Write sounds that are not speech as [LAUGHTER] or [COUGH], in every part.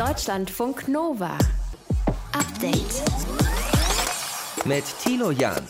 Deutschlandfunk Nova. Update. Mit Tilo Jan.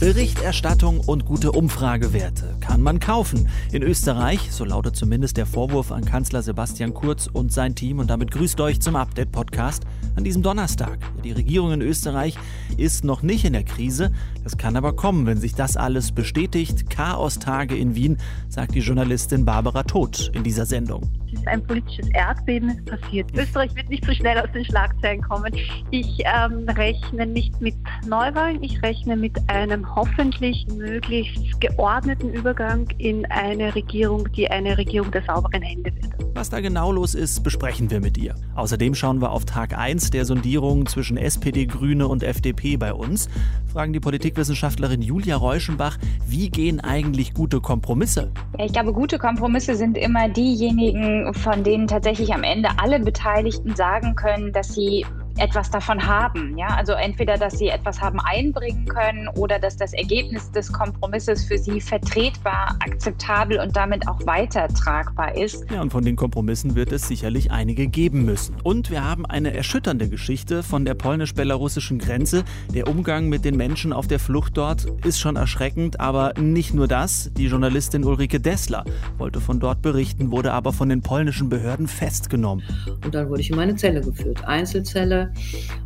Berichterstattung und gute Umfragewerte kann man kaufen. In Österreich, so lautet zumindest der Vorwurf an Kanzler Sebastian Kurz und sein Team. Und damit grüßt euch zum Update-Podcast an diesem Donnerstag. Die Regierung in Österreich ist noch nicht in der Krise. Das kann aber kommen, wenn sich das alles bestätigt. Chaos-Tage in Wien, sagt die Journalistin Barbara Todt in dieser Sendung. Ist ein politisches Erdbeben ist passiert. Österreich wird nicht so schnell aus den Schlagzeilen kommen. Ich ähm, rechne nicht mit Neuwahlen, ich rechne mit einem hoffentlich möglichst geordneten Übergang in eine Regierung, die eine Regierung der sauberen Hände wird. Was da genau los ist, besprechen wir mit ihr. Außerdem schauen wir auf Tag 1 der Sondierung zwischen SPD, Grüne und FDP bei uns. Fragen die Politikwissenschaftlerin Julia Reuschenbach, wie gehen eigentlich gute Kompromisse? Ja, ich glaube, gute Kompromisse sind immer diejenigen, von denen tatsächlich am Ende alle Beteiligten sagen können, dass sie etwas davon haben. Ja? Also entweder, dass sie etwas haben einbringen können oder dass das Ergebnis des Kompromisses für sie vertretbar, akzeptabel und damit auch weitertragbar ist. Ja, und von den Kompromissen wird es sicherlich einige geben müssen. Und wir haben eine erschütternde Geschichte von der polnisch-belarussischen Grenze. Der Umgang mit den Menschen auf der Flucht dort ist schon erschreckend, aber nicht nur das. Die Journalistin Ulrike Dessler wollte von dort berichten, wurde aber von den polnischen Behörden festgenommen. Und dann wurde ich in meine Zelle geführt. Einzelzelle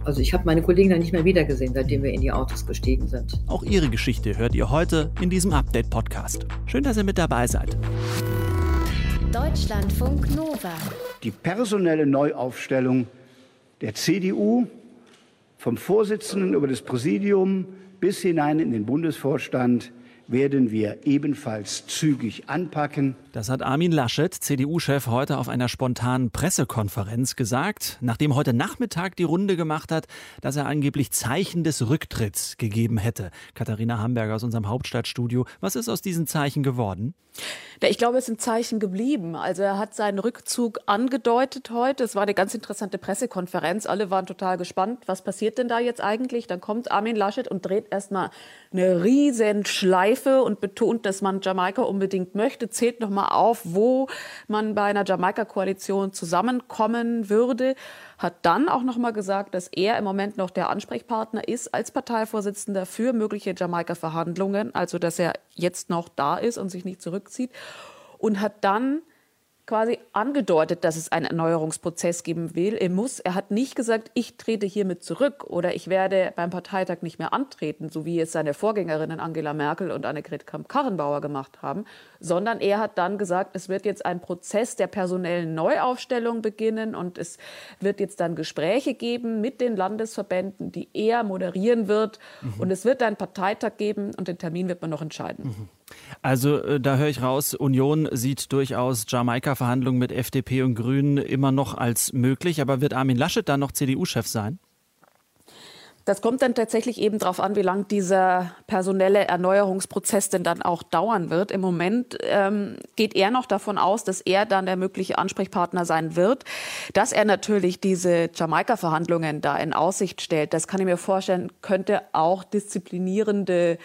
also ich habe meine Kollegen dann nicht mehr wiedergesehen, seitdem wir in die Autos gestiegen sind. Auch ihre Geschichte hört ihr heute in diesem Update-Podcast. Schön, dass ihr mit dabei seid. Deutschlandfunk Nova. Die personelle Neuaufstellung der CDU vom Vorsitzenden über das Präsidium bis hinein in den Bundesvorstand werden wir ebenfalls zügig anpacken. Das hat Armin Laschet, CDU-Chef, heute auf einer spontanen Pressekonferenz gesagt, nachdem heute Nachmittag die Runde gemacht hat, dass er angeblich Zeichen des Rücktritts gegeben hätte. Katharina Hamburger aus unserem Hauptstadtstudio. Was ist aus diesen Zeichen geworden? Ich glaube, es sind Zeichen geblieben. Also er hat seinen Rückzug angedeutet heute. Es war eine ganz interessante Pressekonferenz. Alle waren total gespannt. Was passiert denn da jetzt eigentlich? Dann kommt Armin Laschet und dreht erstmal eine riesen Schleife und betont, dass man Jamaika unbedingt möchte, zählt nochmal auf, wo man bei einer Jamaika-Koalition zusammenkommen würde, hat dann auch nochmal gesagt, dass er im Moment noch der Ansprechpartner ist als Parteivorsitzender für mögliche Jamaika-Verhandlungen, also dass er jetzt noch da ist und sich nicht zurückzieht. Und hat dann quasi angedeutet, dass es einen Erneuerungsprozess geben will. Er muss, er hat nicht gesagt, ich trete hiermit zurück oder ich werde beim Parteitag nicht mehr antreten, so wie es seine Vorgängerinnen Angela Merkel und Annegret Kramp-Karrenbauer gemacht haben, sondern er hat dann gesagt, es wird jetzt ein Prozess der personellen Neuaufstellung beginnen und es wird jetzt dann Gespräche geben mit den Landesverbänden, die er moderieren wird mhm. und es wird einen Parteitag geben und den Termin wird man noch entscheiden. Mhm. Also äh, da höre ich raus, Union sieht durchaus Jamaika-Verhandlungen mit FDP und Grünen immer noch als möglich. Aber wird Armin Laschet dann noch CDU-Chef sein? Das kommt dann tatsächlich eben darauf an, wie lang dieser personelle Erneuerungsprozess denn dann auch dauern wird. Im Moment ähm, geht er noch davon aus, dass er dann der mögliche Ansprechpartner sein wird. Dass er natürlich diese Jamaika-Verhandlungen da in Aussicht stellt, das kann ich mir vorstellen, könnte auch disziplinierende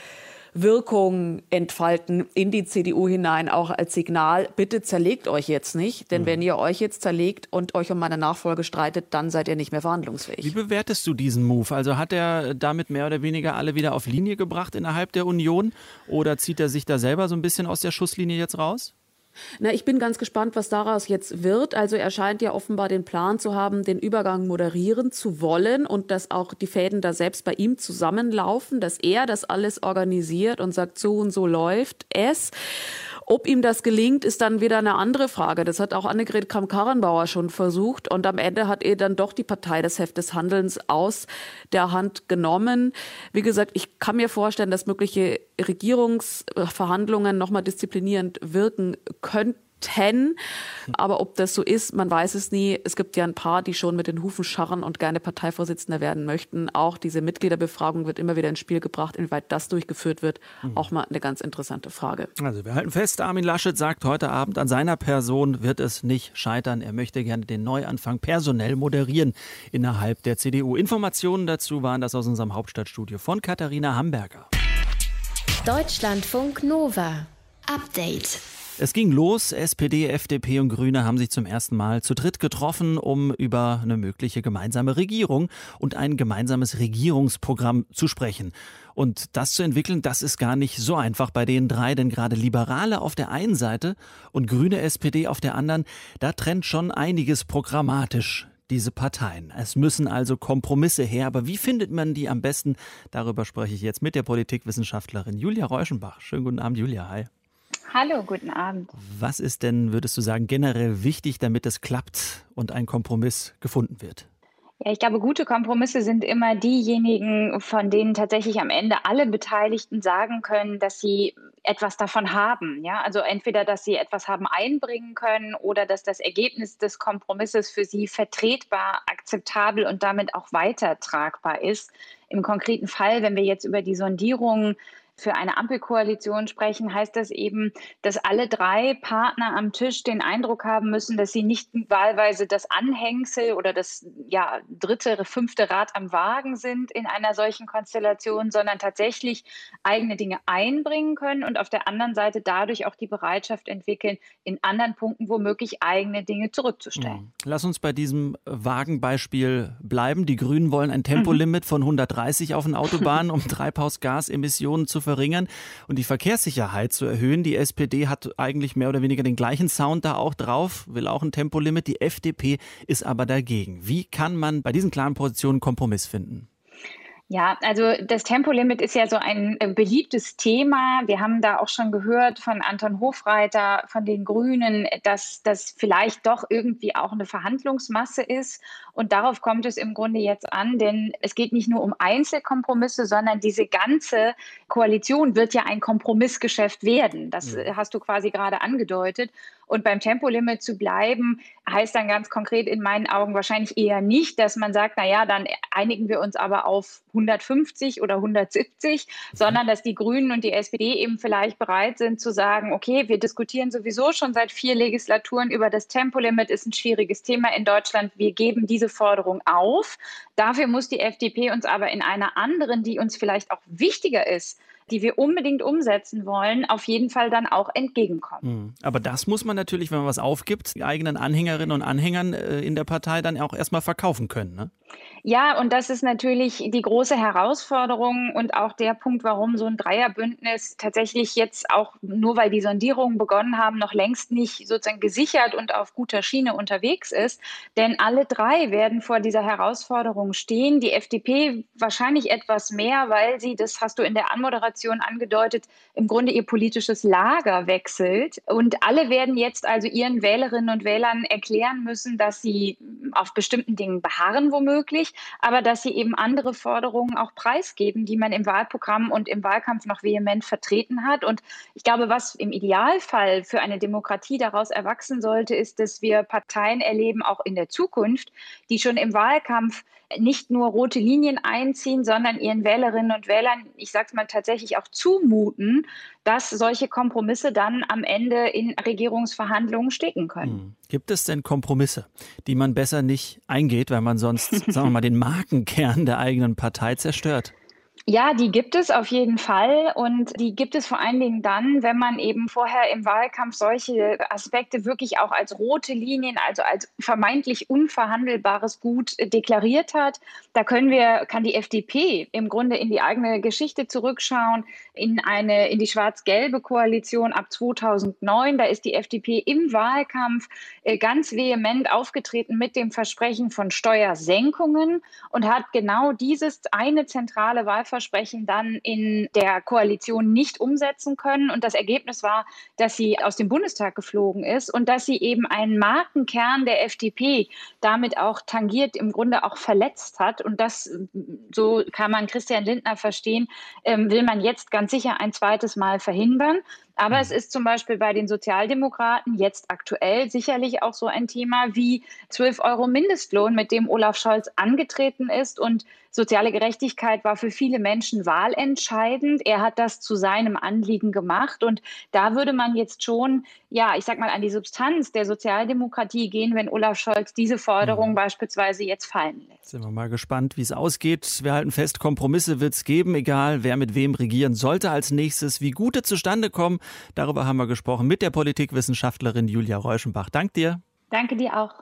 Wirkung entfalten in die CDU hinein, auch als Signal, bitte zerlegt euch jetzt nicht, denn mhm. wenn ihr euch jetzt zerlegt und euch um meine Nachfolge streitet, dann seid ihr nicht mehr verhandlungsfähig. Wie bewertest du diesen Move? Also hat er damit mehr oder weniger alle wieder auf Linie gebracht innerhalb der Union oder zieht er sich da selber so ein bisschen aus der Schusslinie jetzt raus? Na, ich bin ganz gespannt, was daraus jetzt wird. Also er scheint ja offenbar den Plan zu haben, den Übergang moderieren zu wollen und dass auch die Fäden da selbst bei ihm zusammenlaufen, dass er das alles organisiert und sagt, so und so läuft es. Ob ihm das gelingt, ist dann wieder eine andere Frage. Das hat auch Annegret Kramp-Karrenbauer schon versucht. Und am Ende hat er dann doch die Partei des Heft des Handelns aus der Hand genommen. Wie gesagt, ich kann mir vorstellen, dass mögliche Regierungsverhandlungen nochmal disziplinierend wirken könnten hätten. Aber ob das so ist, man weiß es nie. Es gibt ja ein paar, die schon mit den Hufen scharren und gerne Parteivorsitzender werden möchten. Auch diese Mitgliederbefragung wird immer wieder ins Spiel gebracht. Inwieweit das durchgeführt wird, mhm. auch mal eine ganz interessante Frage. Also wir halten fest, Armin Laschet sagt heute Abend, an seiner Person wird es nicht scheitern. Er möchte gerne den Neuanfang personell moderieren innerhalb der CDU. Informationen dazu waren das aus unserem Hauptstadtstudio von Katharina Hamburger. Deutschlandfunk Nova. Update. Es ging los. SPD, FDP und Grüne haben sich zum ersten Mal zu dritt getroffen, um über eine mögliche gemeinsame Regierung und ein gemeinsames Regierungsprogramm zu sprechen. Und das zu entwickeln, das ist gar nicht so einfach bei den drei, denn gerade Liberale auf der einen Seite und Grüne SPD auf der anderen, da trennt schon einiges programmatisch diese Parteien. Es müssen also Kompromisse her, aber wie findet man die am besten? Darüber spreche ich jetzt mit der Politikwissenschaftlerin Julia Reuschenbach. Schönen guten Abend, Julia. Hi. Hallo, guten Abend. Was ist denn, würdest du sagen, generell wichtig, damit es klappt und ein Kompromiss gefunden wird? Ja, ich glaube, gute Kompromisse sind immer diejenigen, von denen tatsächlich am Ende alle Beteiligten sagen können, dass sie etwas davon haben. Ja, also entweder, dass sie etwas haben einbringen können oder dass das Ergebnis des Kompromisses für sie vertretbar, akzeptabel und damit auch weitertragbar ist. Im konkreten Fall, wenn wir jetzt über die Sondierung für eine Ampelkoalition sprechen, heißt das eben, dass alle drei Partner am Tisch den Eindruck haben müssen, dass sie nicht wahlweise das Anhängsel oder das ja, dritte, fünfte Rad am Wagen sind in einer solchen Konstellation, sondern tatsächlich eigene Dinge einbringen können und auf der anderen Seite dadurch auch die Bereitschaft entwickeln, in anderen Punkten womöglich eigene Dinge zurückzustellen. Mhm. Lass uns bei diesem Wagenbeispiel bleiben. Die Grünen wollen ein Tempolimit von 130 auf den Autobahnen, um [LAUGHS] Treibhausgasemissionen zu verringern und die Verkehrssicherheit zu erhöhen. Die SPD hat eigentlich mehr oder weniger den gleichen Sound da auch drauf, will auch ein Tempolimit. Die FDP ist aber dagegen. Wie kann man bei diesen klaren Positionen Kompromiss finden? Ja, also das Tempolimit ist ja so ein äh, beliebtes Thema. Wir haben da auch schon gehört von Anton Hofreiter, von den Grünen, dass das vielleicht doch irgendwie auch eine Verhandlungsmasse ist. Und darauf kommt es im Grunde jetzt an, denn es geht nicht nur um Einzelkompromisse, sondern diese ganze Koalition wird ja ein Kompromissgeschäft werden. Das ja. hast du quasi gerade angedeutet. Und beim Tempolimit zu bleiben, heißt dann ganz konkret in meinen Augen wahrscheinlich eher nicht, dass man sagt, na ja, dann einigen wir uns aber auf 150 oder 170, mhm. sondern dass die Grünen und die SPD eben vielleicht bereit sind zu sagen, okay, wir diskutieren sowieso schon seit vier Legislaturen über das Tempolimit, ist ein schwieriges Thema in Deutschland. Wir geben diese Forderung auf. Dafür muss die FDP uns aber in einer anderen, die uns vielleicht auch wichtiger ist, die wir unbedingt umsetzen wollen, auf jeden Fall dann auch entgegenkommen. Hm. Aber das muss man natürlich, wenn man was aufgibt, die eigenen Anhängerinnen und Anhängern äh, in der Partei dann auch erstmal verkaufen können. Ne? Ja, und das ist natürlich die große Herausforderung und auch der Punkt, warum so ein Dreierbündnis tatsächlich jetzt auch nur weil die Sondierungen begonnen haben, noch längst nicht sozusagen gesichert und auf guter Schiene unterwegs ist. Denn alle drei werden vor dieser Herausforderung stehen. Die FDP wahrscheinlich etwas mehr, weil sie, das hast du in der Anmoderation angedeutet, im Grunde ihr politisches Lager wechselt. Und alle werden jetzt also ihren Wählerinnen und Wählern erklären müssen, dass sie auf bestimmten Dingen beharren womöglich aber dass sie eben andere Forderungen auch preisgeben, die man im Wahlprogramm und im Wahlkampf noch vehement vertreten hat. Und ich glaube, was im Idealfall für eine Demokratie daraus erwachsen sollte, ist, dass wir Parteien erleben, auch in der Zukunft, die schon im Wahlkampf nicht nur rote Linien einziehen, sondern ihren Wählerinnen und Wählern, ich sage es mal tatsächlich auch zumuten, dass solche Kompromisse dann am Ende in Regierungsverhandlungen stecken können. Hm. Gibt es denn Kompromisse, die man besser nicht eingeht, weil man sonst, [LAUGHS] sagen wir mal, den Markenkern der eigenen Partei zerstört? Ja, die gibt es auf jeden Fall und die gibt es vor allen Dingen dann, wenn man eben vorher im Wahlkampf solche Aspekte wirklich auch als rote Linien, also als vermeintlich unverhandelbares Gut deklariert hat. Da können wir, kann die FDP im Grunde in die eigene Geschichte zurückschauen, in eine, in die schwarz-gelbe Koalition ab 2009. Da ist die FDP im Wahlkampf äh, ganz vehement aufgetreten mit dem Versprechen von Steuersenkungen und hat genau dieses eine zentrale Wahlversprechen Wahlversprechen dann in der Koalition nicht umsetzen können. Und das Ergebnis war, dass sie aus dem Bundestag geflogen ist und dass sie eben einen Markenkern der FDP damit auch tangiert, im Grunde auch verletzt hat. Und das, so kann man Christian Lindner verstehen, ähm, will man jetzt ganz sicher ein zweites Mal verhindern. Aber es mhm. ist zum Beispiel bei den Sozialdemokraten jetzt aktuell sicherlich auch so ein Thema wie 12 Euro Mindestlohn, mit dem Olaf Scholz angetreten ist. Und soziale Gerechtigkeit war für viele Menschen wahlentscheidend. Er hat das zu seinem Anliegen gemacht. Und da würde man jetzt schon, ja, ich sag mal, an die Substanz der Sozialdemokratie gehen, wenn Olaf Scholz diese Forderung mhm. beispielsweise jetzt fallen lässt. Sind wir mal gespannt, wie es ausgeht. Wir halten fest, Kompromisse wird es geben, egal wer mit wem regieren sollte als nächstes. Wie gute zustande kommen, Darüber haben wir gesprochen mit der Politikwissenschaftlerin Julia Reuschenbach. Dank dir. Danke dir auch.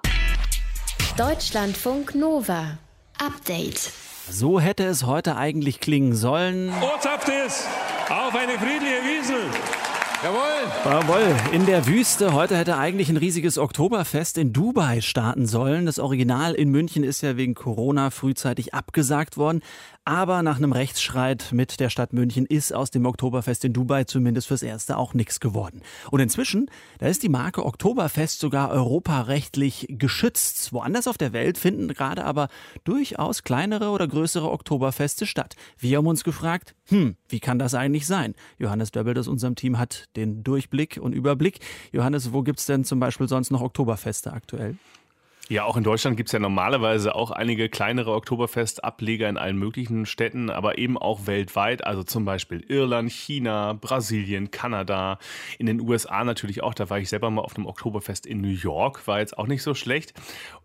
Deutschlandfunk Nova. Update. So hätte es heute eigentlich klingen sollen. Ortshaft ist auf eine friedliche Wiesel. Jawohl. Jawohl. In der Wüste. Heute hätte eigentlich ein riesiges Oktoberfest in Dubai starten sollen. Das Original in München ist ja wegen Corona frühzeitig abgesagt worden. Aber nach einem Rechtsstreit mit der Stadt München ist aus dem Oktoberfest in Dubai zumindest fürs Erste auch nichts geworden. Und inzwischen, da ist die Marke Oktoberfest sogar europarechtlich geschützt. Woanders auf der Welt finden gerade aber durchaus kleinere oder größere Oktoberfeste statt. Wir haben uns gefragt, hm, wie kann das eigentlich sein? Johannes Döbbel aus unserem Team hat den Durchblick und Überblick. Johannes, wo gibt es denn zum Beispiel sonst noch Oktoberfeste aktuell? Ja, auch in Deutschland gibt es ja normalerweise auch einige kleinere Oktoberfest-Ableger in allen möglichen Städten, aber eben auch weltweit, also zum Beispiel Irland, China, Brasilien, Kanada, in den USA natürlich auch. Da war ich selber mal auf einem Oktoberfest in New York, war jetzt auch nicht so schlecht.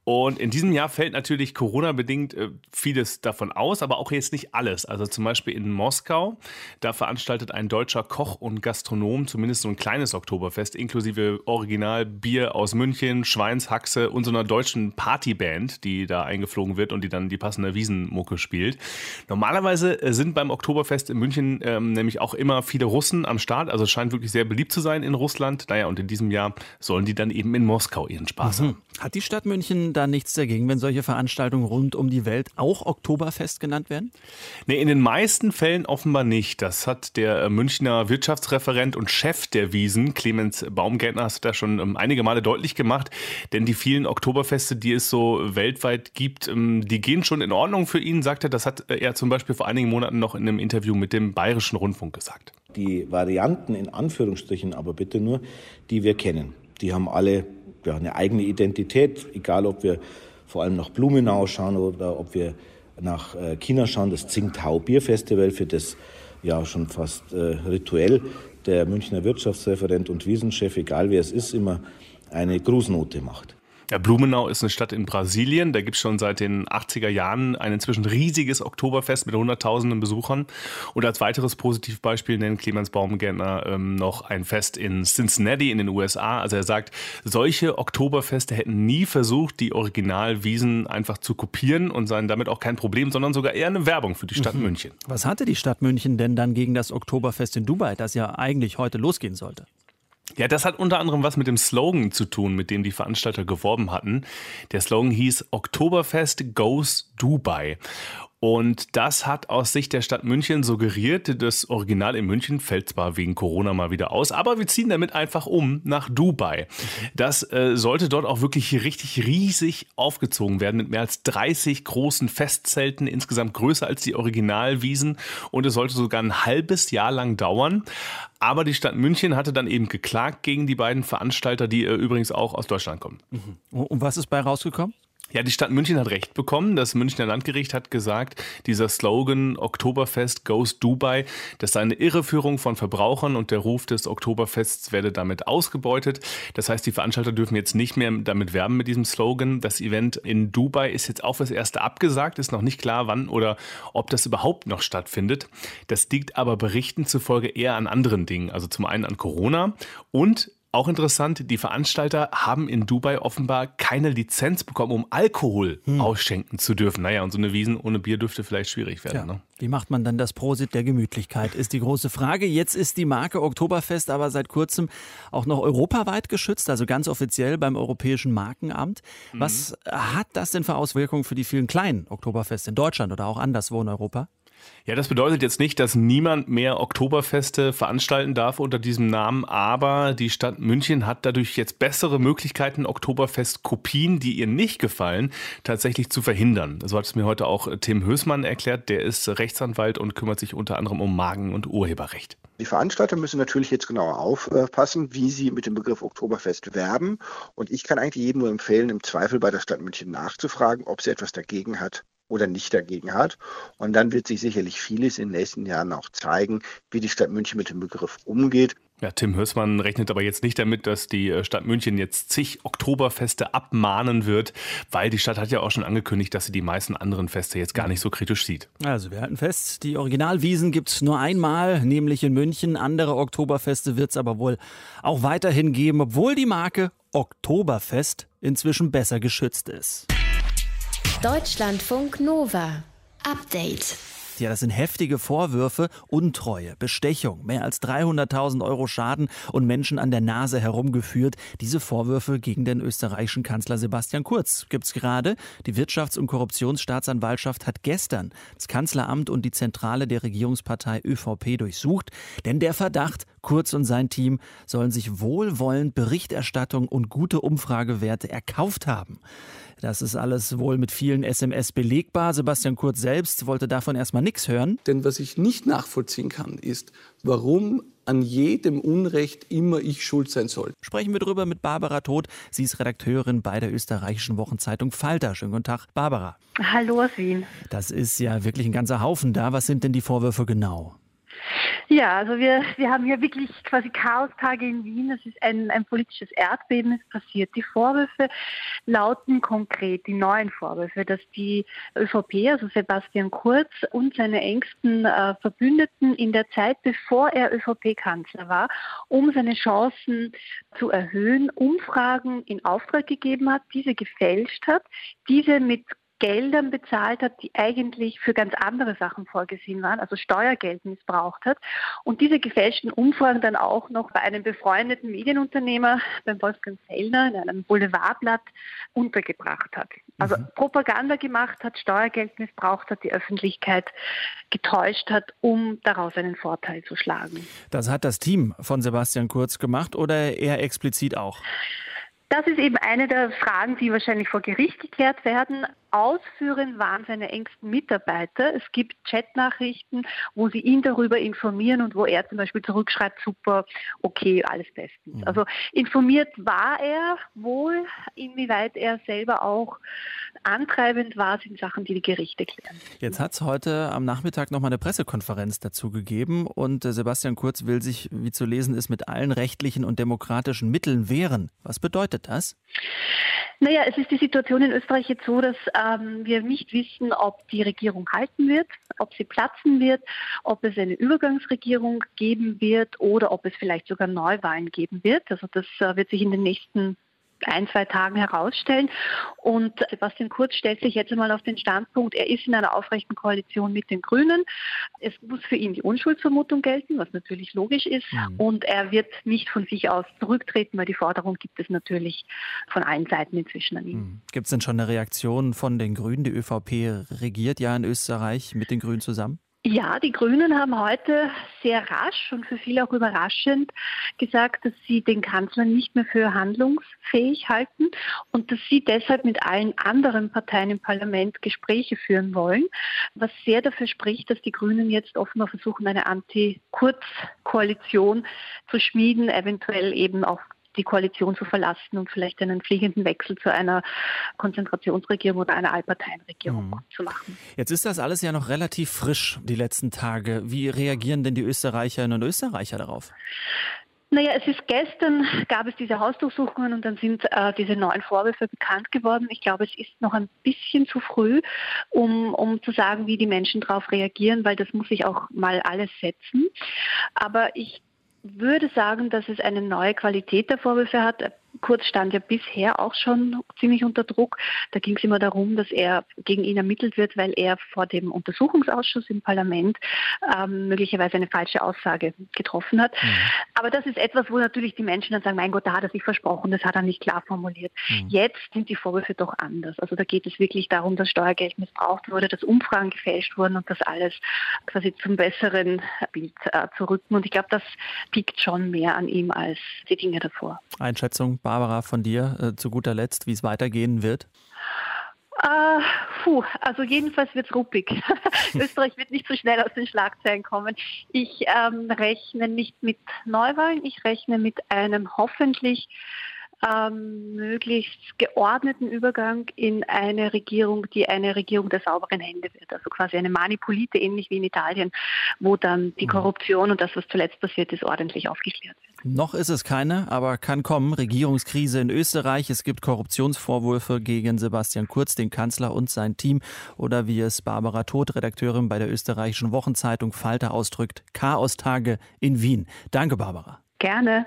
Und in diesem Jahr fällt natürlich Corona-bedingt äh, vieles davon aus, aber auch jetzt nicht alles. Also zum Beispiel in Moskau, da veranstaltet ein deutscher Koch und Gastronom zumindest so ein kleines Oktoberfest, inklusive Originalbier aus München, Schweinshaxe und so einer deutschen Partyband, die da eingeflogen wird und die dann die passende Wiesenmucke spielt. Normalerweise äh, sind beim Oktoberfest in München ähm, nämlich auch immer viele Russen am Start, also es scheint wirklich sehr beliebt zu sein in Russland. Naja, und in diesem Jahr sollen die dann eben in Moskau ihren Spaß mhm. haben. Hat die Stadt München da nichts dagegen, wenn solche Veranstaltungen rund um die Welt auch Oktoberfest genannt werden? Nee, in den meisten Fällen offenbar nicht. Das hat der äh, Münchner Wirtschaftsreferent und Chef der Wiesen, Clemens Baumgärtner, hat da schon ähm, einige Male deutlich gemacht. Denn die vielen Oktoberfeste, die es so weltweit gibt, ähm, die gehen schon in Ordnung für ihn, sagt er. Das hat er zum Beispiel vor einigen Monaten noch in einem Interview mit dem Bayerischen Rundfunk gesagt. Die Varianten in Anführungsstrichen aber bitte nur, die wir kennen. Die haben alle ja, eine eigene Identität, egal ob wir vor allem nach Blumenau schauen oder ob wir nach äh, China schauen, das Tsingtao Bier Festival, für das ja schon fast äh, rituell der Münchner Wirtschaftsreferent und Wiesenchef, egal wer es ist, immer eine Grußnote macht. Ja, Blumenau ist eine Stadt in Brasilien. Da gibt es schon seit den 80er Jahren ein inzwischen riesiges Oktoberfest mit hunderttausenden Besuchern. Und als weiteres Positivbeispiel nennt Clemens Baumgärtner ähm, noch ein Fest in Cincinnati in den USA. Also er sagt, solche Oktoberfeste hätten nie versucht, die Originalwiesen einfach zu kopieren und seien damit auch kein Problem, sondern sogar eher eine Werbung für die Stadt mhm. München. Was hatte die Stadt München denn dann gegen das Oktoberfest in Dubai, das ja eigentlich heute losgehen sollte? Ja, das hat unter anderem was mit dem Slogan zu tun, mit dem die Veranstalter geworben hatten. Der Slogan hieß Oktoberfest Goes Dubai. Und das hat aus Sicht der Stadt München suggeriert, das Original in München fällt zwar wegen Corona mal wieder aus, aber wir ziehen damit einfach um nach Dubai. Das äh, sollte dort auch wirklich richtig riesig aufgezogen werden mit mehr als 30 großen Festzelten, insgesamt größer als die Originalwiesen und es sollte sogar ein halbes Jahr lang dauern. Aber die Stadt München hatte dann eben geklagt gegen die beiden Veranstalter, die äh, übrigens auch aus Deutschland kommen. Mhm. Und was ist bei rausgekommen? Ja, die Stadt München hat recht bekommen. Das Münchner Landgericht hat gesagt, dieser Slogan Oktoberfest goes Dubai, das sei eine Irreführung von Verbrauchern und der Ruf des Oktoberfests werde damit ausgebeutet. Das heißt, die Veranstalter dürfen jetzt nicht mehr damit werben mit diesem Slogan. Das Event in Dubai ist jetzt auch fürs erste abgesagt, ist noch nicht klar, wann oder ob das überhaupt noch stattfindet. Das liegt aber Berichten zufolge eher an anderen Dingen, also zum einen an Corona und auch interessant, die Veranstalter haben in Dubai offenbar keine Lizenz bekommen, um Alkohol hm. ausschenken zu dürfen. Naja, und so eine Wiesen ohne Bier dürfte vielleicht schwierig werden. Ja. Ne? Wie macht man dann das Prosit der Gemütlichkeit, ist die große Frage. Jetzt ist die Marke Oktoberfest aber seit kurzem auch noch europaweit geschützt, also ganz offiziell beim Europäischen Markenamt. Mhm. Was hat das denn für Auswirkungen für die vielen kleinen Oktoberfeste in Deutschland oder auch anderswo in Europa? Ja, das bedeutet jetzt nicht, dass niemand mehr Oktoberfeste veranstalten darf unter diesem Namen, aber die Stadt München hat dadurch jetzt bessere Möglichkeiten, Oktoberfest-Kopien, die ihr nicht gefallen, tatsächlich zu verhindern. So hat es mir heute auch Tim Hößmann erklärt, der ist Rechtsanwalt und kümmert sich unter anderem um Magen- und Urheberrecht. Die Veranstalter müssen natürlich jetzt genauer aufpassen, wie sie mit dem Begriff Oktoberfest werben. Und ich kann eigentlich jedem nur empfehlen, im Zweifel bei der Stadt München nachzufragen, ob sie etwas dagegen hat oder nicht dagegen hat. Und dann wird sich sicherlich vieles in den nächsten Jahren auch zeigen, wie die Stadt München mit dem Begriff umgeht. Ja, Tim Hörsmann rechnet aber jetzt nicht damit, dass die äh, Stadt München jetzt zig Oktoberfeste abmahnen wird, weil die Stadt hat ja auch schon angekündigt, dass sie die meisten anderen Feste jetzt gar nicht so kritisch sieht. Also wir halten fest, die Originalwiesen gibt es nur einmal, nämlich in München. Andere Oktoberfeste wird es aber wohl auch weiterhin geben, obwohl die Marke Oktoberfest inzwischen besser geschützt ist. Deutschlandfunk Nova. Update. Ja, das sind heftige Vorwürfe, Untreue, Bestechung, mehr als 300.000 Euro Schaden und Menschen an der Nase herumgeführt. Diese Vorwürfe gegen den österreichischen Kanzler Sebastian Kurz gibt's gerade. Die Wirtschafts- und Korruptionsstaatsanwaltschaft hat gestern das Kanzleramt und die Zentrale der Regierungspartei ÖVP durchsucht, denn der Verdacht, Kurz und sein Team sollen sich wohlwollend Berichterstattung und gute Umfragewerte erkauft haben. Das ist alles wohl mit vielen SMS belegbar. Sebastian Kurz selbst wollte davon erstmal nichts hören. Denn was ich nicht nachvollziehen kann, ist, warum an jedem Unrecht immer ich schuld sein soll. Sprechen wir drüber mit Barbara Todt. Sie ist Redakteurin bei der österreichischen Wochenzeitung Falter. Schönen guten Tag, Barbara. Hallo aus Wien. Das ist ja wirklich ein ganzer Haufen da. Was sind denn die Vorwürfe genau? Ja, also wir, wir haben hier wirklich quasi Chaostage in Wien. Es ist ein, ein politisches Erdbeben ist passiert. Die Vorwürfe lauten konkret, die neuen Vorwürfe, dass die ÖVP, also Sebastian Kurz und seine engsten äh, Verbündeten in der Zeit, bevor er ÖVP-Kanzler war, um seine Chancen zu erhöhen, Umfragen in Auftrag gegeben hat, diese gefälscht hat, diese mit Geldern bezahlt hat, die eigentlich für ganz andere Sachen vorgesehen waren, also Steuergeld missbraucht hat und diese gefälschten Umfragen dann auch noch bei einem befreundeten Medienunternehmer, beim Wolfgang Fellner, in einem Boulevardblatt untergebracht hat. Also mhm. Propaganda gemacht hat, Steuergeld missbraucht hat, die Öffentlichkeit getäuscht hat, um daraus einen Vorteil zu schlagen. Das hat das Team von Sebastian Kurz gemacht oder er explizit auch? Das ist eben eine der Fragen, die wahrscheinlich vor Gericht geklärt werden. Ausführend waren seine engsten Mitarbeiter. Es gibt Chatnachrichten, wo sie ihn darüber informieren und wo er zum Beispiel zurückschreibt, super, okay, alles bestens. Mhm. Also informiert war er wohl, inwieweit er selber auch antreibend war, sind Sachen, die die Gerichte klären. Jetzt hat es heute am Nachmittag nochmal eine Pressekonferenz dazu gegeben und äh, Sebastian Kurz will sich, wie zu lesen ist, mit allen rechtlichen und demokratischen Mitteln wehren. Was bedeutet das? Naja, es ist die Situation in Österreich jetzt so, dass ähm, wir nicht wissen, ob die Regierung halten wird, ob sie platzen wird, ob es eine Übergangsregierung geben wird oder ob es vielleicht sogar Neuwahlen geben wird. Also das äh, wird sich in den nächsten ein, zwei Tagen herausstellen. Und Sebastian Kurz stellt sich jetzt einmal auf den Standpunkt, er ist in einer aufrechten Koalition mit den Grünen. Es muss für ihn die Unschuldsvermutung gelten, was natürlich logisch ist. Mhm. Und er wird nicht von sich aus zurücktreten, weil die Forderung gibt es natürlich von allen Seiten inzwischen an ihn. Mhm. Gibt es denn schon eine Reaktion von den Grünen? Die ÖVP regiert ja in Österreich mit den Grünen zusammen. Ja, die Grünen haben heute sehr rasch und für viele auch überraschend gesagt, dass sie den Kanzler nicht mehr für handlungsfähig halten und dass sie deshalb mit allen anderen Parteien im Parlament Gespräche führen wollen, was sehr dafür spricht, dass die Grünen jetzt offenbar versuchen, eine Anti-Kurz-Koalition zu schmieden, eventuell eben auch die Koalition zu verlassen und vielleicht einen fliegenden Wechsel zu einer Konzentrationsregierung oder einer Allparteienregierung mhm. zu machen. Jetzt ist das alles ja noch relativ frisch, die letzten Tage. Wie reagieren denn die Österreicherinnen und Österreicher darauf? Naja, es ist gestern, gab es diese Hausdurchsuchungen und dann sind äh, diese neuen Vorwürfe bekannt geworden. Ich glaube, es ist noch ein bisschen zu früh, um, um zu sagen, wie die Menschen darauf reagieren, weil das muss sich auch mal alles setzen. Aber ich würde sagen, dass es eine neue Qualität der Vorwürfe hat. Kurz stand ja bisher auch schon ziemlich unter Druck. Da ging es immer darum, dass er gegen ihn ermittelt wird, weil er vor dem Untersuchungsausschuss im Parlament ähm, möglicherweise eine falsche Aussage getroffen hat. Mhm. Aber das ist etwas, wo natürlich die Menschen dann sagen, mein Gott, da hat er sich versprochen, das hat er nicht klar formuliert. Mhm. Jetzt sind die Vorwürfe doch anders. Also da geht es wirklich darum, dass Steuergeld missbraucht wurde, dass Umfragen gefälscht wurden und das alles quasi zum besseren Bild äh, zu rücken. Und ich glaube, das piekt schon mehr an ihm als die Dinge davor. Einschätzung, Barbara, von dir äh, zu guter Letzt, wie es weitergehen wird? Uh, puh, also jedenfalls wird es ruppig. [LAUGHS] Österreich wird nicht so schnell aus den Schlagzeilen kommen. Ich ähm, rechne nicht mit Neuwahlen, ich rechne mit einem hoffentlich ähm, möglichst geordneten Übergang in eine Regierung, die eine Regierung der sauberen Hände wird. Also quasi eine Manipolite, ähnlich wie in Italien, wo dann die mhm. Korruption und das, was zuletzt passiert ist, ordentlich aufgeklärt wird. Noch ist es keine, aber kann kommen. Regierungskrise in Österreich. Es gibt Korruptionsvorwürfe gegen Sebastian Kurz, den Kanzler und sein Team. Oder wie es Barbara Todt, Redakteurin bei der österreichischen Wochenzeitung Falter ausdrückt, Chaostage in Wien. Danke, Barbara. Gerne.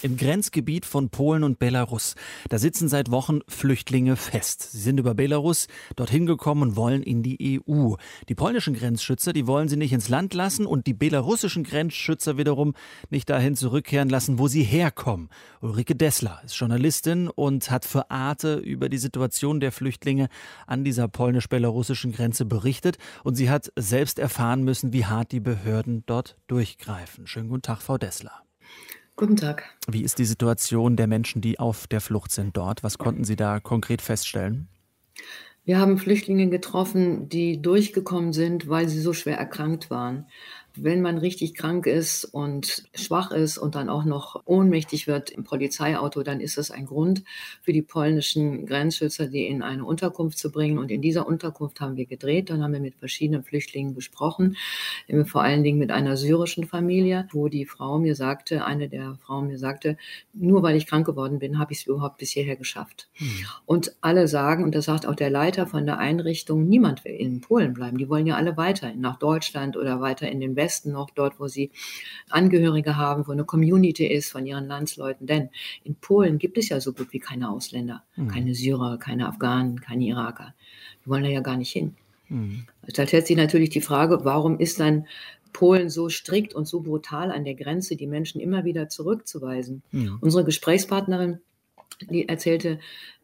Im Grenzgebiet von Polen und Belarus. Da sitzen seit Wochen Flüchtlinge fest. Sie sind über Belarus dorthin gekommen und wollen in die EU. Die polnischen Grenzschützer, die wollen sie nicht ins Land lassen und die belarussischen Grenzschützer wiederum nicht dahin zurückkehren lassen, wo sie herkommen. Ulrike Dessler ist Journalistin und hat für Arte über die Situation der Flüchtlinge an dieser polnisch-belarussischen Grenze berichtet und sie hat selbst erfahren müssen, wie hart die Behörden dort durchgreifen. Schönen guten Tag, Frau Dessler. Guten Tag. Wie ist die Situation der Menschen, die auf der Flucht sind dort? Was konnten Sie da konkret feststellen? Wir haben Flüchtlinge getroffen, die durchgekommen sind, weil sie so schwer erkrankt waren wenn man richtig krank ist und schwach ist und dann auch noch ohnmächtig wird im Polizeiauto, dann ist das ein Grund für die polnischen Grenzschützer, die in eine Unterkunft zu bringen. Und in dieser Unterkunft haben wir gedreht. Dann haben wir mit verschiedenen Flüchtlingen gesprochen, vor allen Dingen mit einer syrischen Familie, wo die Frau mir sagte, eine der Frauen mir sagte, nur weil ich krank geworden bin, habe ich es überhaupt bis hierher geschafft. Hm. Und alle sagen, und das sagt auch der Leiter von der Einrichtung, niemand will in Polen bleiben. Die wollen ja alle weiter nach Deutschland oder weiter in den Westen Westen noch, dort, wo sie Angehörige haben, wo eine Community ist von ihren Landsleuten. Denn in Polen gibt es ja so gut wie keine Ausländer, mhm. keine Syrer, keine Afghanen, keine Iraker. Die wollen da ja gar nicht hin. Mhm. Da stellt sich natürlich die Frage, warum ist dann Polen so strikt und so brutal an der Grenze, die Menschen immer wieder zurückzuweisen? Mhm. Unsere Gesprächspartnerin die erzählte,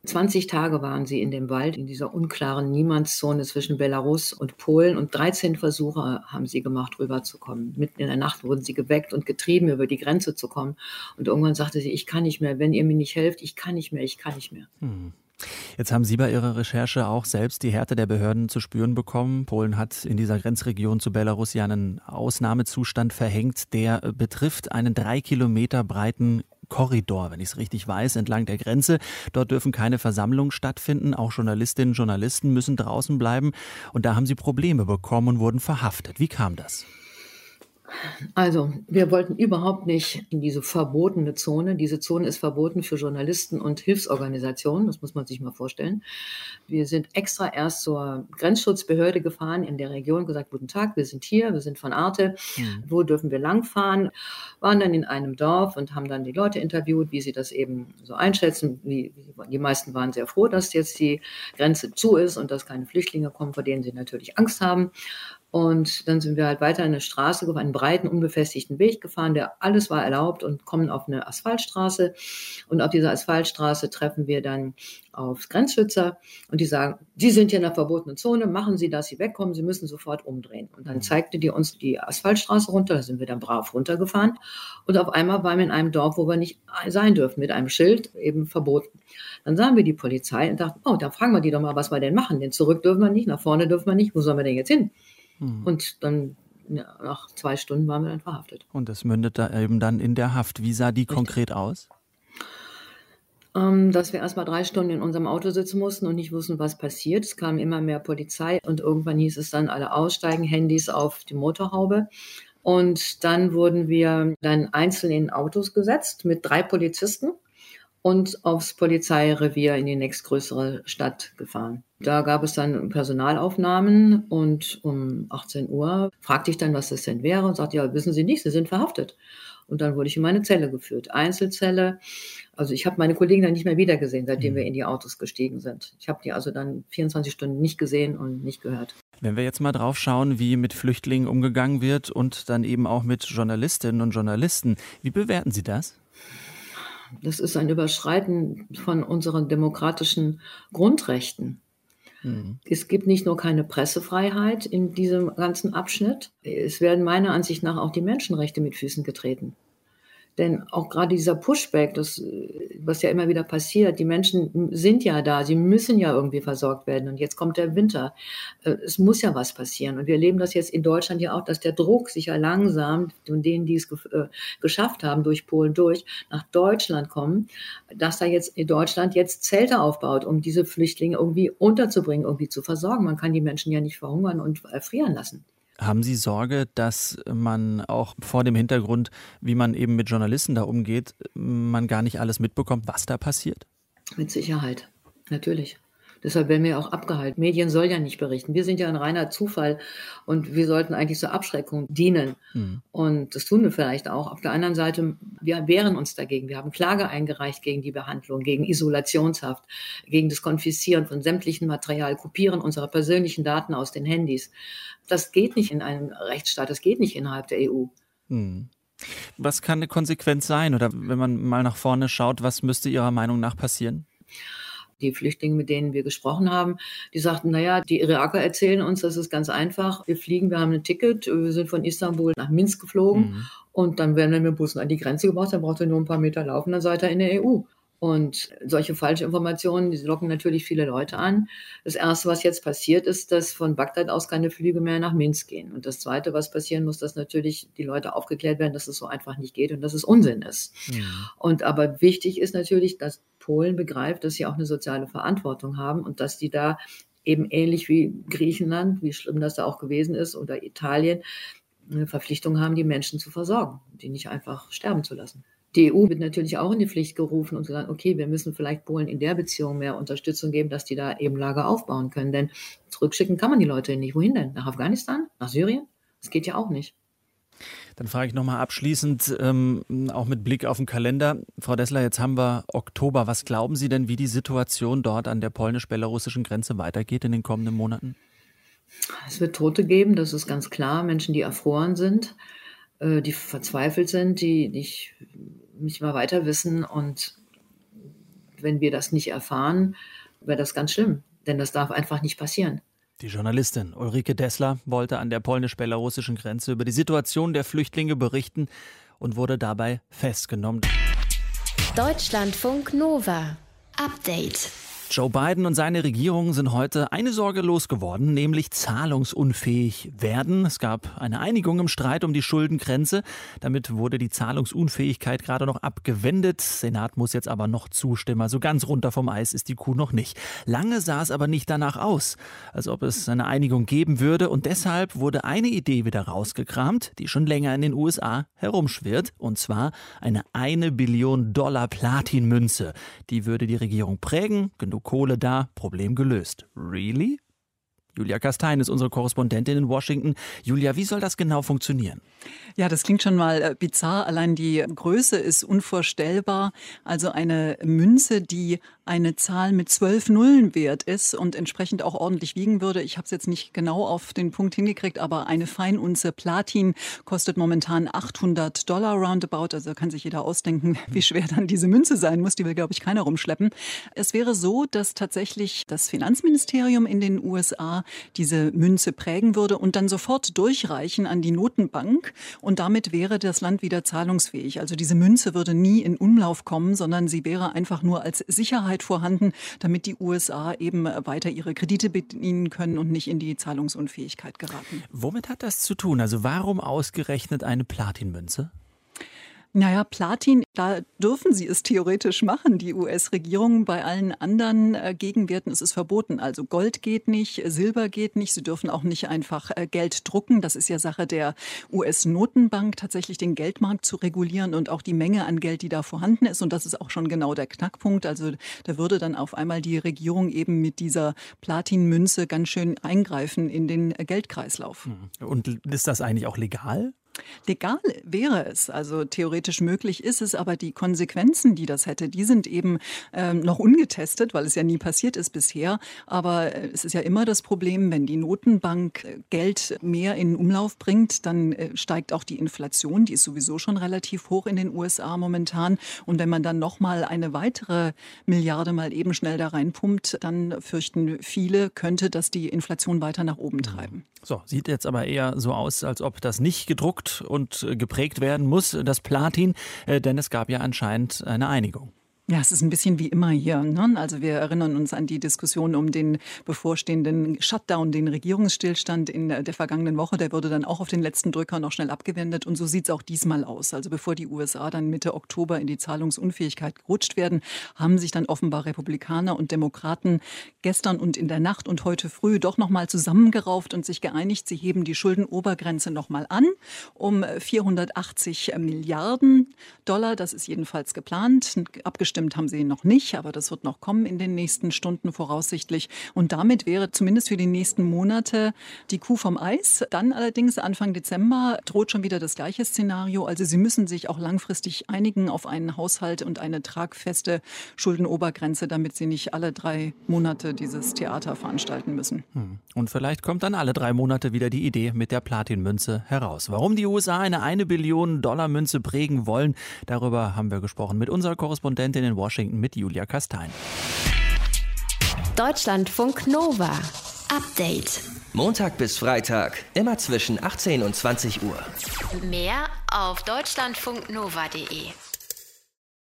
20 Tage waren sie in dem Wald, in dieser unklaren Niemandszone zwischen Belarus und Polen und 13 Versuche haben sie gemacht, rüberzukommen. Mitten in der Nacht wurden sie geweckt und getrieben, über die Grenze zu kommen. Und irgendwann sagte sie, ich kann nicht mehr, wenn ihr mir nicht helft, ich kann nicht mehr, ich kann nicht mehr. Hm. Jetzt haben Sie bei Ihrer Recherche auch selbst die Härte der Behörden zu spüren bekommen. Polen hat in dieser Grenzregion zu Belarus ja einen Ausnahmezustand verhängt, der betrifft einen drei Kilometer breiten Korridor, wenn ich es richtig weiß, entlang der Grenze. Dort dürfen keine Versammlungen stattfinden. Auch Journalistinnen und Journalisten müssen draußen bleiben. Und da haben sie Probleme bekommen und wurden verhaftet. Wie kam das? Also, wir wollten überhaupt nicht in diese verbotene Zone. Diese Zone ist verboten für Journalisten und Hilfsorganisationen. Das muss man sich mal vorstellen. Wir sind extra erst zur Grenzschutzbehörde gefahren in der Region, gesagt, guten Tag, wir sind hier, wir sind von Arte. Mhm. Wo dürfen wir langfahren? Waren dann in einem Dorf und haben dann die Leute interviewt, wie sie das eben so einschätzen. Die meisten waren sehr froh, dass jetzt die Grenze zu ist und dass keine Flüchtlinge kommen, vor denen sie natürlich Angst haben. Und dann sind wir halt weiter eine Straße gefahren, einen breiten, unbefestigten Weg gefahren, der alles war erlaubt und kommen auf eine Asphaltstraße. Und auf dieser Asphaltstraße treffen wir dann auf Grenzschützer und die sagen, Sie sind hier in der verbotenen Zone, machen Sie dass Sie wegkommen, Sie müssen sofort umdrehen. Und dann mhm. zeigte die uns die Asphaltstraße runter, da sind wir dann brav runtergefahren. Und auf einmal waren wir in einem Dorf, wo wir nicht sein dürfen, mit einem Schild eben verboten. Dann sahen wir die Polizei und dachten, oh, da fragen wir die doch mal, was wir denn machen. Denn zurück dürfen wir nicht, nach vorne dürfen wir nicht, wo sollen wir denn jetzt hin? Mhm. Und dann ja, nach zwei Stunden waren wir dann verhaftet. Und das mündet da eben dann in der Haft. Wie sah die Richtig. konkret aus? Ähm, dass wir erst mal drei Stunden in unserem Auto sitzen mussten und nicht wussten, was passiert. Es kam immer mehr Polizei und irgendwann hieß es dann alle aussteigen, Handys auf die Motorhaube. Und dann wurden wir dann einzeln in Autos gesetzt mit drei Polizisten und aufs Polizeirevier in die nächstgrößere Stadt gefahren. Da gab es dann Personalaufnahmen und um 18 Uhr fragte ich dann, was das denn wäre und sagte, ja, wissen Sie nicht, Sie sind verhaftet. Und dann wurde ich in meine Zelle geführt. Einzelzelle. Also ich habe meine Kollegen dann nicht mehr wiedergesehen, seitdem mhm. wir in die Autos gestiegen sind. Ich habe die also dann 24 Stunden nicht gesehen und nicht gehört. Wenn wir jetzt mal drauf schauen, wie mit Flüchtlingen umgegangen wird und dann eben auch mit Journalistinnen und Journalisten, wie bewerten Sie das? Das ist ein Überschreiten von unseren demokratischen Grundrechten. Mhm. Es gibt nicht nur keine Pressefreiheit in diesem ganzen Abschnitt, es werden meiner Ansicht nach auch die Menschenrechte mit Füßen getreten. Denn auch gerade dieser Pushback, das, was ja immer wieder passiert, die Menschen sind ja da, sie müssen ja irgendwie versorgt werden. Und jetzt kommt der Winter. Äh, es muss ja was passieren. Und wir erleben das jetzt in Deutschland ja auch, dass der Druck sich ja langsam, von denen, die es äh, geschafft haben, durch Polen durch, nach Deutschland kommen, dass da jetzt in Deutschland jetzt Zelte aufbaut, um diese Flüchtlinge irgendwie unterzubringen, irgendwie zu versorgen. Man kann die Menschen ja nicht verhungern und erfrieren lassen. Haben Sie Sorge, dass man auch vor dem Hintergrund, wie man eben mit Journalisten da umgeht, man gar nicht alles mitbekommt, was da passiert? Mit Sicherheit, natürlich. Deshalb werden wir auch abgehalten. Medien soll ja nicht berichten. Wir sind ja ein reiner Zufall und wir sollten eigentlich zur Abschreckung dienen. Mhm. Und das tun wir vielleicht auch. Auf der anderen Seite, wir wehren uns dagegen. Wir haben Klage eingereicht gegen die Behandlung, gegen Isolationshaft, gegen das Konfiszieren von sämtlichem Material, Kopieren unserer persönlichen Daten aus den Handys. Das geht nicht in einem Rechtsstaat, das geht nicht innerhalb der EU. Mhm. Was kann eine Konsequenz sein? Oder wenn man mal nach vorne schaut, was müsste Ihrer Meinung nach passieren? Die Flüchtlinge, mit denen wir gesprochen haben, die sagten, naja, die Iraker erzählen uns, das ist ganz einfach. Wir fliegen, wir haben ein Ticket, wir sind von Istanbul nach Minsk geflogen mhm. und dann werden wir mit dem Bus an die Grenze gebracht, dann braucht ihr nur ein paar Meter laufen, dann seid ihr in der EU. Und solche falsche Informationen, die locken natürlich viele Leute an. Das Erste, was jetzt passiert, ist, dass von Bagdad aus keine Flüge mehr nach Minsk gehen. Und das Zweite, was passieren muss, dass natürlich die Leute aufgeklärt werden, dass es so einfach nicht geht und dass es Unsinn ist. Ja. Und aber wichtig ist natürlich, dass Polen begreift, dass sie auch eine soziale Verantwortung haben und dass die da eben ähnlich wie Griechenland, wie schlimm das da auch gewesen ist, oder Italien, eine Verpflichtung haben, die Menschen zu versorgen, die nicht einfach sterben zu lassen. Die EU wird natürlich auch in die Pflicht gerufen und sagen, okay, wir müssen vielleicht Polen in der Beziehung mehr Unterstützung geben, dass die da eben Lager aufbauen können. Denn zurückschicken kann man die Leute nicht. Wohin denn? Nach Afghanistan? Nach Syrien? Das geht ja auch nicht. Dann frage ich nochmal abschließend, ähm, auch mit Blick auf den Kalender. Frau Dessler, jetzt haben wir Oktober. Was glauben Sie denn, wie die Situation dort an der polnisch-belarussischen Grenze weitergeht in den kommenden Monaten? Es wird Tote geben, das ist ganz klar. Menschen, die erfroren sind, äh, die verzweifelt sind, die nicht, nicht mal weiter wissen. Und wenn wir das nicht erfahren, wäre das ganz schlimm. Denn das darf einfach nicht passieren. Die Journalistin Ulrike Dessler wollte an der polnisch-belarussischen Grenze über die Situation der Flüchtlinge berichten und wurde dabei festgenommen. Deutschlandfunk Nova. Update. Joe Biden und seine Regierung sind heute eine Sorge losgeworden, nämlich zahlungsunfähig werden. Es gab eine Einigung im Streit um die Schuldengrenze. Damit wurde die Zahlungsunfähigkeit gerade noch abgewendet. Senat muss jetzt aber noch zustimmen. Also ganz runter vom Eis ist die Kuh noch nicht. Lange sah es aber nicht danach aus, als ob es eine Einigung geben würde. Und deshalb wurde eine Idee wieder rausgekramt, die schon länger in den USA herumschwirrt. Und zwar eine eine Billion Dollar Platinmünze. Die würde die Regierung prägen. Genug Kohle da, Problem gelöst. Really? Julia Kastein ist unsere Korrespondentin in Washington. Julia, wie soll das genau funktionieren? Ja, das klingt schon mal äh, bizarr. Allein die Größe ist unvorstellbar. Also eine Münze, die eine Zahl mit zwölf Nullen wert ist und entsprechend auch ordentlich wiegen würde. Ich habe es jetzt nicht genau auf den Punkt hingekriegt, aber eine Feinunze Platin kostet momentan 800 Dollar roundabout. Also kann sich jeder ausdenken, [LAUGHS] wie schwer dann diese Münze sein muss. Die will, glaube ich, keiner rumschleppen. Es wäre so, dass tatsächlich das Finanzministerium in den USA diese Münze prägen würde und dann sofort durchreichen an die Notenbank. Und damit wäre das Land wieder zahlungsfähig. Also diese Münze würde nie in Umlauf kommen, sondern sie wäre einfach nur als Sicherheit Sicherheit vorhanden, damit die USA eben weiter ihre Kredite bedienen können und nicht in die Zahlungsunfähigkeit geraten. Womit hat das zu tun? Also warum ausgerechnet eine Platinmünze? Naja, Platin, da dürfen sie es theoretisch machen, die US-Regierung. Bei allen anderen äh, Gegenwerten ist es verboten. Also Gold geht nicht, Silber geht nicht. Sie dürfen auch nicht einfach äh, Geld drucken. Das ist ja Sache der US-Notenbank, tatsächlich den Geldmarkt zu regulieren und auch die Menge an Geld, die da vorhanden ist. Und das ist auch schon genau der Knackpunkt. Also da würde dann auf einmal die Regierung eben mit dieser Platinmünze ganz schön eingreifen in den Geldkreislauf. Und ist das eigentlich auch legal? Legal wäre es, also theoretisch möglich ist es, aber die Konsequenzen, die das hätte, die sind eben ähm, noch ungetestet, weil es ja nie passiert ist bisher. Aber äh, es ist ja immer das Problem, wenn die Notenbank äh, Geld mehr in Umlauf bringt, dann äh, steigt auch die Inflation, die ist sowieso schon relativ hoch in den USA momentan. Und wenn man dann noch mal eine weitere Milliarde mal eben schnell da reinpumpt, dann fürchten viele, könnte das die Inflation weiter nach oben treiben. So, sieht jetzt aber eher so aus, als ob das nicht gedruckt und geprägt werden muss, das Platin, äh, denn es gab ja anscheinend eine Einigung. Ja, es ist ein bisschen wie immer hier. Ne? Also wir erinnern uns an die Diskussion um den bevorstehenden Shutdown, den Regierungsstillstand in der vergangenen Woche. Der wurde dann auch auf den letzten Drücker noch schnell abgewendet. Und so sieht es auch diesmal aus. Also bevor die USA dann Mitte Oktober in die Zahlungsunfähigkeit gerutscht werden, haben sich dann offenbar Republikaner und Demokraten gestern und in der Nacht und heute früh doch noch mal zusammengerauft und sich geeinigt. Sie heben die Schuldenobergrenze noch mal an um 480 Milliarden Dollar. Das ist jedenfalls geplant. Abgestimmt Abgestimmt haben sie noch nicht, aber das wird noch kommen in den nächsten Stunden voraussichtlich. Und damit wäre zumindest für die nächsten Monate die Kuh vom Eis. Dann allerdings Anfang Dezember droht schon wieder das gleiche Szenario. Also sie müssen sich auch langfristig einigen auf einen Haushalt und eine tragfeste Schuldenobergrenze, damit sie nicht alle drei Monate dieses Theater veranstalten müssen. Hm. Und vielleicht kommt dann alle drei Monate wieder die Idee mit der Platinmünze heraus. Warum die USA eine eine Billion Dollar Münze prägen wollen, darüber haben wir gesprochen mit unserer Korrespondentin in Washington mit Julia Kastein. Deutschlandfunk Nova. Update. Montag bis Freitag, immer zwischen 18 und 20 Uhr. Mehr auf deutschlandfunknova.de.